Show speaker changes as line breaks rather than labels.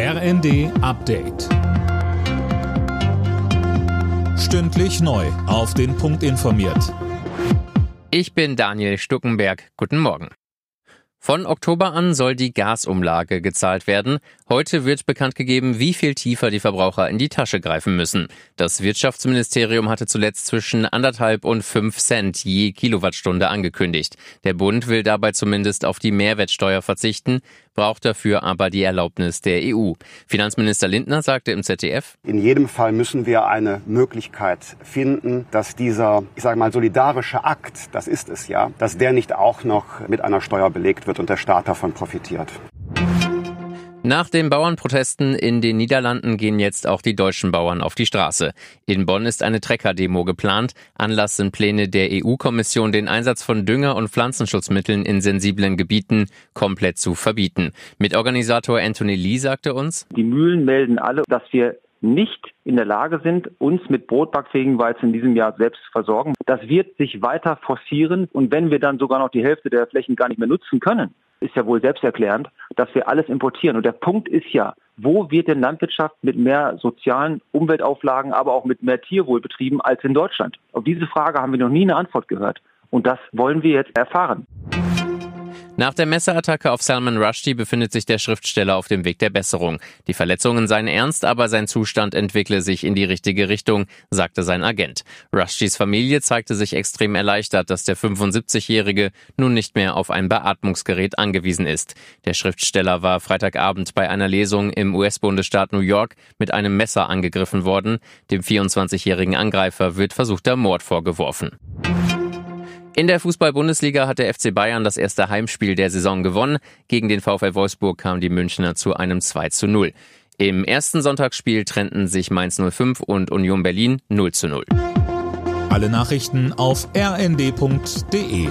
RND Update. Stündlich neu. Auf den Punkt informiert.
Ich bin Daniel Stuckenberg. Guten Morgen. Von Oktober an soll die Gasumlage gezahlt werden. Heute wird bekannt gegeben, wie viel tiefer die Verbraucher in die Tasche greifen müssen. Das Wirtschaftsministerium hatte zuletzt zwischen anderthalb und fünf Cent je Kilowattstunde angekündigt. Der Bund will dabei zumindest auf die Mehrwertsteuer verzichten, braucht dafür aber die Erlaubnis der EU. Finanzminister Lindner sagte im ZDF,
In jedem Fall müssen wir eine Möglichkeit finden, dass dieser, ich sage mal, solidarische Akt, das ist es ja, dass der nicht auch noch mit einer Steuer belegt wird und der Staat davon profitiert.
Nach den Bauernprotesten in den Niederlanden gehen jetzt auch die deutschen Bauern auf die Straße. In Bonn ist eine Trecker-Demo geplant. Anlass sind Pläne der EU-Kommission, den Einsatz von Dünger- und Pflanzenschutzmitteln in sensiblen Gebieten komplett zu verbieten. Mitorganisator Anthony Lee sagte uns,
Die Mühlen melden alle, dass wir nicht in der Lage sind, uns mit brotbackfähigen Weizen in diesem Jahr selbst zu versorgen. Das wird sich weiter forcieren und wenn wir dann sogar noch die Hälfte der Flächen gar nicht mehr nutzen können, ist ja wohl selbsterklärend, dass wir alles importieren. Und der Punkt ist ja, wo wird denn Landwirtschaft mit mehr sozialen Umweltauflagen, aber auch mit mehr Tierwohl betrieben als in Deutschland? Auf diese Frage haben wir noch nie eine Antwort gehört. Und das wollen wir jetzt erfahren.
Nach der Messerattacke auf Salman Rushdie befindet sich der Schriftsteller auf dem Weg der Besserung. Die Verletzungen seien ernst, aber sein Zustand entwickle sich in die richtige Richtung, sagte sein Agent. Rushdies Familie zeigte sich extrem erleichtert, dass der 75-Jährige nun nicht mehr auf ein Beatmungsgerät angewiesen ist. Der Schriftsteller war Freitagabend bei einer Lesung im US-Bundesstaat New York mit einem Messer angegriffen worden. Dem 24-jährigen Angreifer wird versuchter Mord vorgeworfen. In der Fußball-Bundesliga hat der FC Bayern das erste Heimspiel der Saison gewonnen. Gegen den VfL Wolfsburg kamen die Münchner zu einem 2 zu 0. Im ersten Sonntagsspiel trennten sich Mainz 05 und Union Berlin 0 zu 0.
Alle Nachrichten auf rnd.de